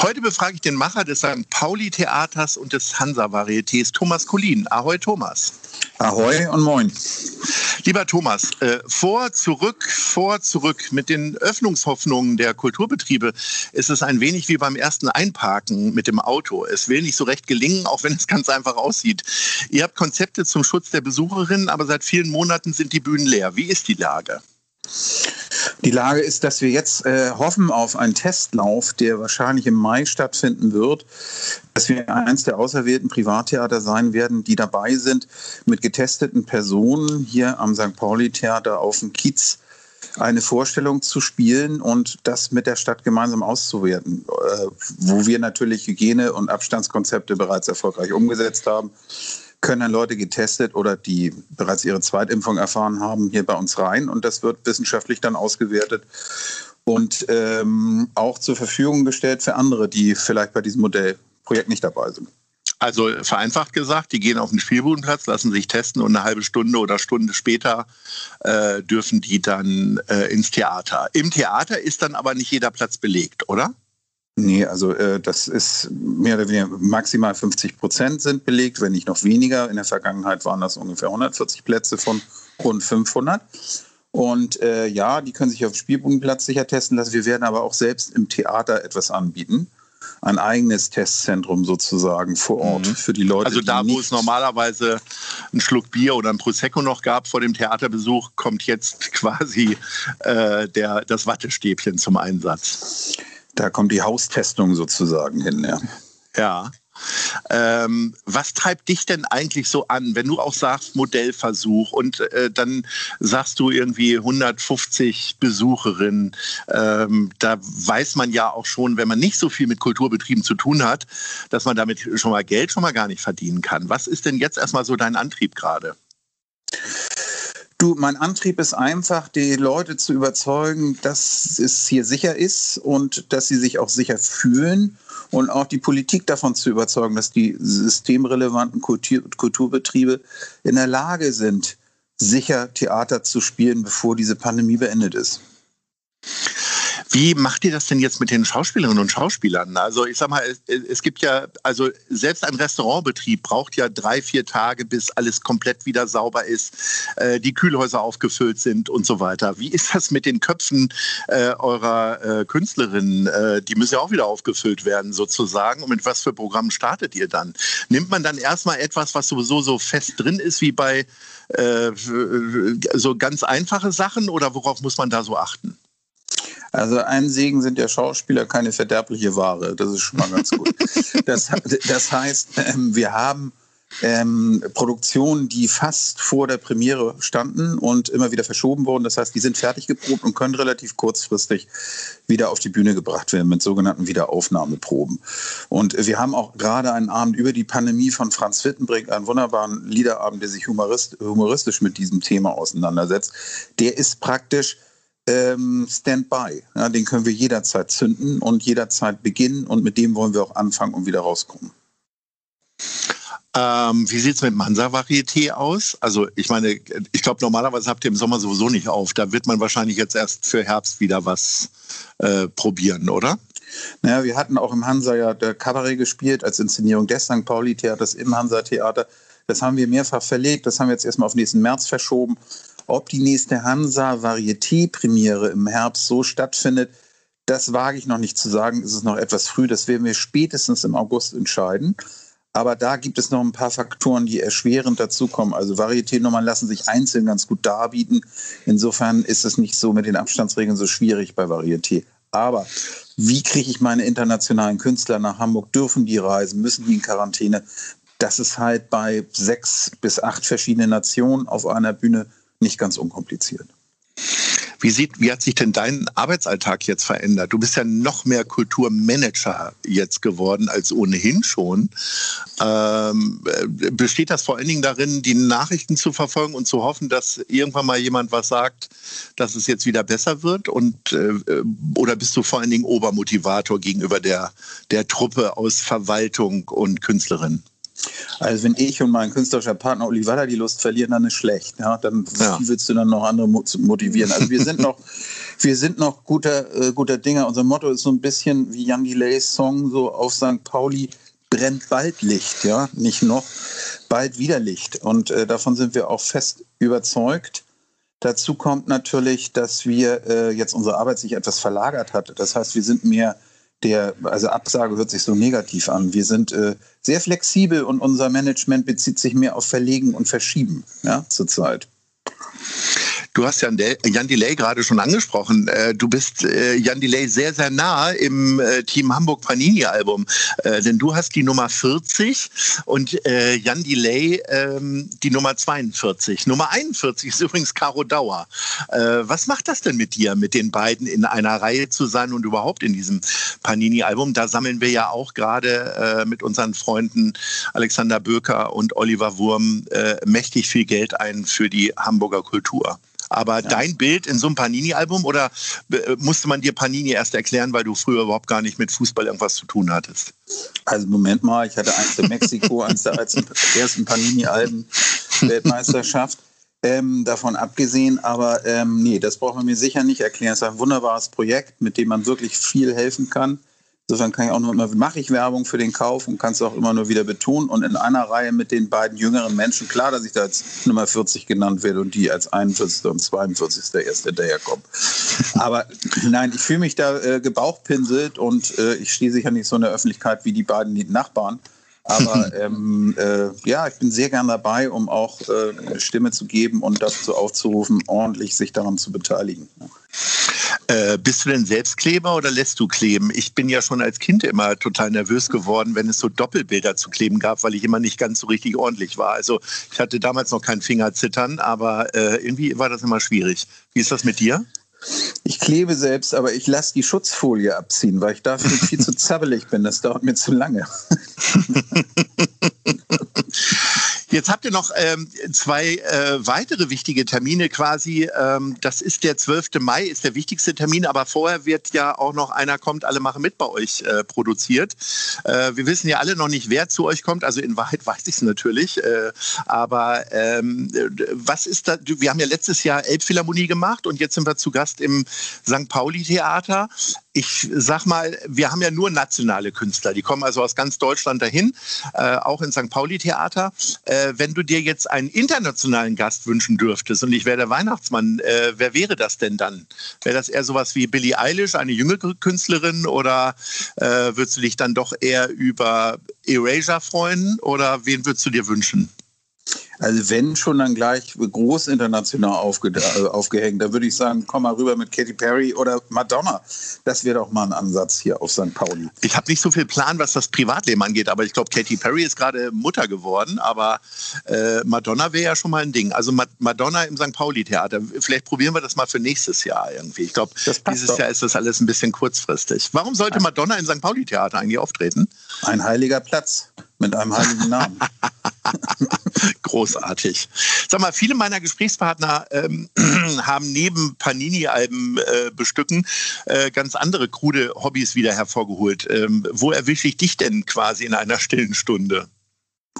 Heute befrage ich den Macher des St. Pauli-Theaters und des Hansa-Varietés, Thomas Kulin. Ahoi, Thomas. Ahoi und moin. Lieber Thomas, äh, vor, zurück, vor, zurück. Mit den Öffnungshoffnungen der Kulturbetriebe ist es ein wenig wie beim ersten Einparken mit dem Auto. Es will nicht so recht gelingen, auch wenn es ganz einfach aussieht. Ihr habt Konzepte zum Schutz der Besucherinnen, aber seit vielen Monaten sind die Bühnen leer. Wie ist die Lage? Die Lage ist, dass wir jetzt äh, hoffen auf einen Testlauf, der wahrscheinlich im Mai stattfinden wird, dass wir eins der auserwählten Privattheater sein werden, die dabei sind, mit getesteten Personen hier am St. Pauli-Theater auf dem Kiez eine Vorstellung zu spielen und das mit der Stadt gemeinsam auszuwerten, äh, wo wir natürlich Hygiene- und Abstandskonzepte bereits erfolgreich umgesetzt haben können dann Leute getestet oder die bereits ihre Zweitimpfung erfahren haben, hier bei uns rein. Und das wird wissenschaftlich dann ausgewertet und ähm, auch zur Verfügung gestellt für andere, die vielleicht bei diesem Modellprojekt nicht dabei sind. Also vereinfacht gesagt, die gehen auf den Spielbodenplatz, lassen sich testen und eine halbe Stunde oder Stunde später äh, dürfen die dann äh, ins Theater. Im Theater ist dann aber nicht jeder Platz belegt, oder? Nee, also äh, das ist mehr oder weniger maximal 50 Prozent sind belegt, wenn nicht noch weniger. In der Vergangenheit waren das ungefähr 140 Plätze von rund 500. Und äh, ja, die können sich auf dem Spielbodenplatz sicher testen lassen. Wir werden aber auch selbst im Theater etwas anbieten. Ein eigenes Testzentrum sozusagen vor Ort mhm. für die Leute. Also da, wo es normalerweise einen Schluck Bier oder ein Prosecco noch gab vor dem Theaterbesuch, kommt jetzt quasi äh, der, das Wattestäbchen zum Einsatz. Da kommt die Haustestung sozusagen hin, ja. Ja. Ähm, was treibt dich denn eigentlich so an, wenn du auch sagst Modellversuch und äh, dann sagst du irgendwie 150 Besucherinnen? Ähm, da weiß man ja auch schon, wenn man nicht so viel mit Kulturbetrieben zu tun hat, dass man damit schon mal Geld schon mal gar nicht verdienen kann. Was ist denn jetzt erstmal so dein Antrieb gerade? Du, mein Antrieb ist einfach, die Leute zu überzeugen, dass es hier sicher ist und dass sie sich auch sicher fühlen und auch die Politik davon zu überzeugen, dass die systemrelevanten Kultur Kulturbetriebe in der Lage sind, sicher Theater zu spielen, bevor diese Pandemie beendet ist. Wie macht ihr das denn jetzt mit den Schauspielerinnen und Schauspielern? Also ich sag mal, es, es, gibt ja, also selbst ein Restaurantbetrieb braucht ja drei, vier Tage, bis alles komplett wieder sauber ist, äh, die Kühlhäuser aufgefüllt sind und so weiter. Wie ist das mit den Köpfen äh, eurer äh, Künstlerinnen? Äh, die müssen ja auch wieder aufgefüllt werden sozusagen. Und mit was für Programmen startet ihr dann? Nimmt man dann erstmal etwas, was sowieso so fest drin ist, wie bei äh, so ganz einfache Sachen oder worauf muss man da so achten? Also ein Segen sind ja Schauspieler keine verderbliche Ware. Das ist schon mal ganz gut. das, das heißt, ähm, wir haben ähm, Produktionen, die fast vor der Premiere standen und immer wieder verschoben wurden. Das heißt, die sind fertig geprobt und können relativ kurzfristig wieder auf die Bühne gebracht werden mit sogenannten Wiederaufnahmeproben. Und wir haben auch gerade einen Abend über die Pandemie von Franz Wittenbrink, einen wunderbaren Liederabend, der sich humoristisch mit diesem Thema auseinandersetzt. Der ist praktisch ähm, Standby. Ja, den können wir jederzeit zünden und jederzeit beginnen und mit dem wollen wir auch anfangen und wieder rauskommen. Ähm, wie sieht es mit Mansa-Varieté aus? Also ich meine, ich glaube, normalerweise habt ihr im Sommer sowieso nicht auf. Da wird man wahrscheinlich jetzt erst für Herbst wieder was äh, probieren, oder? Naja, wir hatten auch im Hansa ja der Kabarett gespielt als Inszenierung des St. Pauli-Theaters im Hansa-Theater. Das haben wir mehrfach verlegt. Das haben wir jetzt erstmal auf nächsten März verschoben. Ob die nächste Hansa-Varieté-Premiere im Herbst so stattfindet, das wage ich noch nicht zu sagen. Es ist noch etwas früh. Das werden wir spätestens im August entscheiden. Aber da gibt es noch ein paar Faktoren, die erschwerend dazukommen. Also Varieté-Nummern lassen sich einzeln ganz gut darbieten. Insofern ist es nicht so mit den Abstandsregeln so schwierig bei Varieté. Aber wie kriege ich meine internationalen Künstler nach Hamburg? Dürfen die reisen? Müssen die in Quarantäne? Das ist halt bei sechs bis acht verschiedenen Nationen auf einer Bühne nicht ganz unkompliziert. Wie, sieht, wie hat sich denn dein Arbeitsalltag jetzt verändert? Du bist ja noch mehr Kulturmanager jetzt geworden als ohnehin schon. Ähm, besteht das vor allen Dingen darin, die Nachrichten zu verfolgen und zu hoffen, dass irgendwann mal jemand was sagt, dass es jetzt wieder besser wird? Und, äh, oder bist du vor allen Dingen Obermotivator gegenüber der, der Truppe aus Verwaltung und Künstlerin? Also wenn ich und mein künstlerischer Partner Olivella die Lust verlieren, dann ist schlecht. Ja, dann ja. wie willst du dann noch andere motivieren? Also wir sind noch, wir sind noch guter, äh, guter Dinger. Unser Motto ist so ein bisschen wie Jan Delays Song so auf St. Pauli brennt bald Licht, ja, nicht noch, bald wieder Licht. Und äh, davon sind wir auch fest überzeugt. Dazu kommt natürlich, dass wir äh, jetzt unsere Arbeit sich etwas verlagert hat. Das heißt, wir sind mehr der, also Absage hört sich so negativ an. Wir sind äh, sehr flexibel und unser Management bezieht sich mehr auf Verlegen und Verschieben ja, zurzeit. Du hast Jan, Jan Delay gerade schon angesprochen. Äh, du bist äh, Jan Delay sehr, sehr nah im äh, Team Hamburg Panini Album. Denn du hast die Nummer 40 und Jan Delay ähm, die Nummer 42. Nummer 41 ist übrigens Caro Dauer. Was macht das denn mit dir, mit den beiden in einer Reihe zu sein und überhaupt in diesem Panini Album? Da sammeln wir ja auch gerade mit unseren Freunden Alexander Böker und Oliver Wurm mächtig viel Geld ein für die Hamburger Kultur. Aber ja. dein Bild in so einem Panini-Album oder äh, musste man dir Panini erst erklären, weil du früher überhaupt gar nicht mit Fußball irgendwas zu tun hattest? Also Moment mal, ich hatte eins in Mexiko, eins der ersten Panini-Alben Weltmeisterschaft. Ähm, davon abgesehen, aber ähm, nee, das braucht man mir sicher nicht erklären. Es ist ein wunderbares Projekt, mit dem man wirklich viel helfen kann. Insofern kann ich auch nur immer, mache ich Werbung für den Kauf und kann es auch immer nur wieder betonen. Und in einer Reihe mit den beiden jüngeren Menschen, klar, dass ich da als Nummer 40 genannt werde und die als 41. und 42. der erste hinterherkommen. Aber nein, ich fühle mich da äh, gebauchpinselt und äh, ich stehe sicher nicht so in der Öffentlichkeit wie die beiden Nachbarn. Aber ähm, äh, ja, ich bin sehr gern dabei, um auch äh, eine Stimme zu geben und dazu aufzurufen, ordentlich sich daran zu beteiligen. Äh, bist du denn Selbstkleber oder lässt du kleben? Ich bin ja schon als Kind immer total nervös geworden, wenn es so Doppelbilder zu kleben gab, weil ich immer nicht ganz so richtig ordentlich war. Also ich hatte damals noch kein Fingerzittern, aber äh, irgendwie war das immer schwierig. Wie ist das mit dir? Ich klebe selbst, aber ich lasse die Schutzfolie abziehen, weil ich dafür viel zu zappelig bin. Das dauert mir zu lange. Jetzt habt ihr noch ähm, zwei äh, weitere wichtige Termine quasi. Ähm, das ist der 12. Mai, ist der wichtigste Termin, aber vorher wird ja auch noch einer kommt, alle machen mit bei euch äh, produziert. Äh, wir wissen ja alle noch nicht, wer zu euch kommt. Also in Wahrheit weiß ich es natürlich. Äh, aber ähm, was ist da? Wir haben ja letztes Jahr Elbphilharmonie gemacht und jetzt sind wir zu Gast im St. Pauli Theater ich sag mal, wir haben ja nur nationale Künstler, die kommen also aus ganz Deutschland dahin, äh, auch in St. Pauli Theater. Äh, wenn du dir jetzt einen internationalen Gast wünschen dürftest und ich wäre der Weihnachtsmann, äh, wer wäre das denn dann? Wäre das eher sowas wie Billie Eilish, eine jüngere Künstlerin, oder äh, würdest du dich dann doch eher über Erasure freuen oder wen würdest du dir wünschen? Also wenn schon dann gleich groß international aufge äh, aufgehängt, da würde ich sagen, komm mal rüber mit Katy Perry oder Madonna. Das wäre doch mal ein Ansatz hier auf St. Pauli. Ich habe nicht so viel Plan, was das Privatleben angeht, aber ich glaube, Katy Perry ist gerade Mutter geworden, aber äh, Madonna wäre ja schon mal ein Ding. Also Ma Madonna im St. Pauli-Theater. Vielleicht probieren wir das mal für nächstes Jahr irgendwie. Ich glaube, dieses doch. Jahr ist das alles ein bisschen kurzfristig. Warum sollte Madonna im St. Pauli-Theater eigentlich auftreten? Ein heiliger Platz mit einem heiligen Namen. Großartig. Sag mal, viele meiner Gesprächspartner ähm, haben neben Panini-Alben äh, bestücken äh, ganz andere krude Hobbys wieder hervorgeholt. Ähm, wo erwische ich dich denn quasi in einer stillen Stunde?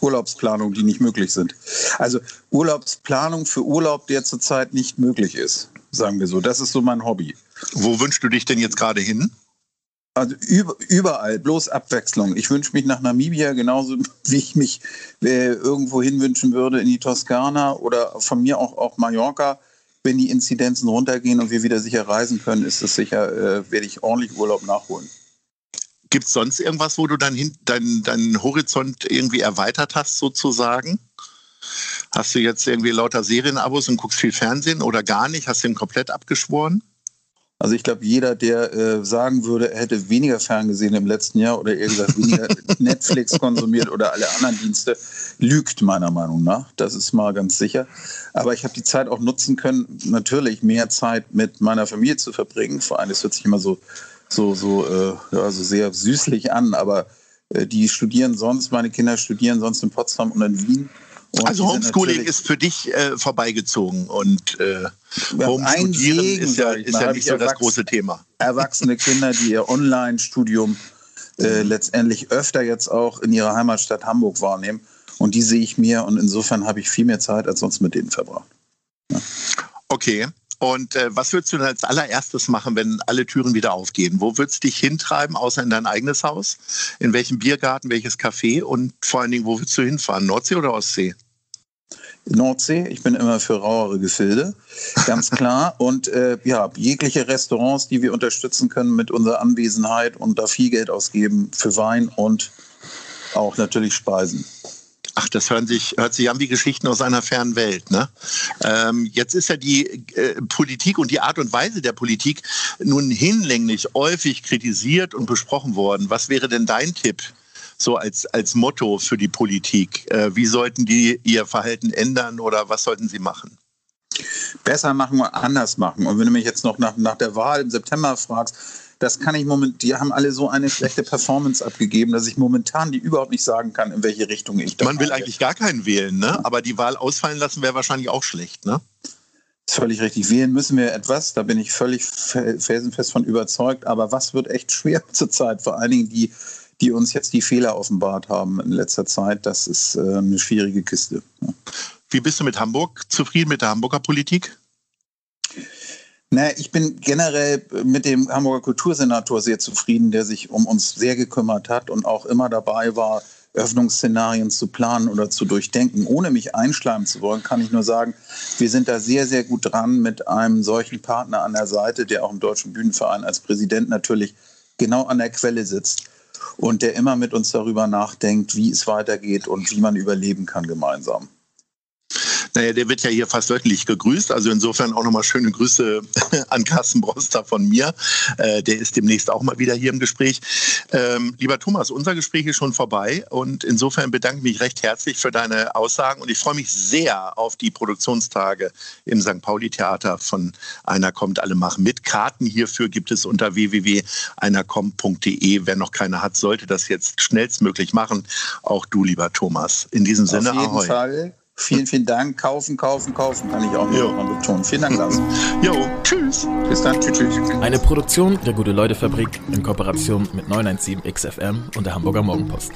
Urlaubsplanungen, die nicht möglich sind. Also Urlaubsplanung für Urlaub, der zurzeit nicht möglich ist, sagen wir so. Das ist so mein Hobby. Wo wünschst du dich denn jetzt gerade hin? Also überall, bloß Abwechslung. Ich wünsche mich nach Namibia genauso, wie ich mich äh, irgendwo hin wünschen würde, in die Toskana oder von mir auch, auch Mallorca. Wenn die Inzidenzen runtergehen und wir wieder sicher reisen können, ist es sicher, äh, werde ich ordentlich Urlaub nachholen. Gibt es sonst irgendwas, wo du deinen dein Horizont irgendwie erweitert hast, sozusagen? Hast du jetzt irgendwie lauter Serienabos und guckst viel Fernsehen oder gar nicht? Hast du ihn komplett abgeschworen? Also ich glaube, jeder, der äh, sagen würde, er hätte weniger ferngesehen im letzten Jahr oder eher gesagt weniger Netflix konsumiert oder alle anderen Dienste, lügt meiner Meinung nach. Das ist mal ganz sicher. Aber ich habe die Zeit auch nutzen können, natürlich mehr Zeit mit meiner Familie zu verbringen. Vor allem, es hört sich immer so, so, so, äh, ja, so sehr süßlich an, aber äh, die studieren sonst, meine Kinder studieren sonst in Potsdam und in Wien. Und also Homeschooling ist für dich äh, vorbeigezogen und äh, Homestudieren ist ja, ist ja nicht so das große Thema. Erwachsene Kinder, die ihr Online-Studium äh, letztendlich öfter jetzt auch in ihrer Heimatstadt Hamburg wahrnehmen. Und die sehe ich mir und insofern habe ich viel mehr Zeit als sonst mit denen verbracht. Ja. Okay. Und äh, was würdest du denn als allererstes machen, wenn alle Türen wieder aufgehen? Wo würdest du dich hintreiben, außer in dein eigenes Haus? In welchem Biergarten, welches Café? Und vor allen Dingen, wo würdest du hinfahren? Nordsee oder Ostsee? Nordsee. Ich bin immer für rauere Gefilde, ganz klar. Und äh, ja, jegliche Restaurants, die wir unterstützen können mit unserer Anwesenheit und da viel Geld ausgeben für Wein und auch natürlich Speisen. Ach, das hören sich, hört sich an wie Geschichten aus einer fernen Welt. Ne? Ähm, jetzt ist ja die äh, Politik und die Art und Weise der Politik nun hinlänglich häufig kritisiert und besprochen worden. Was wäre denn dein Tipp? So als, als Motto für die Politik. Äh, wie sollten die ihr Verhalten ändern oder was sollten sie machen? Besser machen oder anders machen. Und wenn du mich jetzt noch nach, nach der Wahl im September fragst, das kann ich momentan, die haben alle so eine schlechte Performance abgegeben, dass ich momentan die überhaupt nicht sagen kann, in welche Richtung ich da Man will eigentlich gar keinen wählen, ne? Aber die Wahl ausfallen lassen wäre wahrscheinlich auch schlecht, ne? Das ist völlig richtig. Wählen müssen wir etwas, da bin ich völlig felsenfest von überzeugt. Aber was wird echt schwer zurzeit? Vor allen Dingen die, die uns jetzt die Fehler offenbart haben in letzter Zeit, das ist äh, eine schwierige Kiste. Wie bist du mit Hamburg zufrieden, mit der Hamburger Politik? Naja, ich bin generell mit dem Hamburger Kultursenator sehr zufrieden, der sich um uns sehr gekümmert hat und auch immer dabei war, Öffnungsszenarien zu planen oder zu durchdenken. Ohne mich einschleimen zu wollen, kann ich nur sagen, wir sind da sehr, sehr gut dran mit einem solchen Partner an der Seite, der auch im Deutschen Bühnenverein als Präsident natürlich genau an der Quelle sitzt und der immer mit uns darüber nachdenkt, wie es weitergeht und wie man überleben kann gemeinsam. Naja, der wird ja hier fast wöchentlich gegrüßt. Also insofern auch nochmal schöne Grüße an Carsten Broster von mir. Äh, der ist demnächst auch mal wieder hier im Gespräch. Ähm, lieber Thomas, unser Gespräch ist schon vorbei und insofern bedanke ich mich recht herzlich für deine Aussagen und ich freue mich sehr auf die Produktionstage im St. Pauli Theater von Einer kommt, alle machen mit. Karten hierfür gibt es unter www.einerkommt.de. Wer noch keine hat, sollte das jetzt schnellstmöglich machen. Auch du, lieber Thomas. In diesem Sinne, auf jeden ahoi. Fall. Vielen, vielen Dank. Kaufen, kaufen, kaufen, kann ich auch noch betonen. Vielen Dank, Lars. Jo, tschüss. Bis dann, tschüss, tschüss. Eine Produktion der Gute-Leute-Fabrik in Kooperation mit 917 XFM und der Hamburger Morgenpost.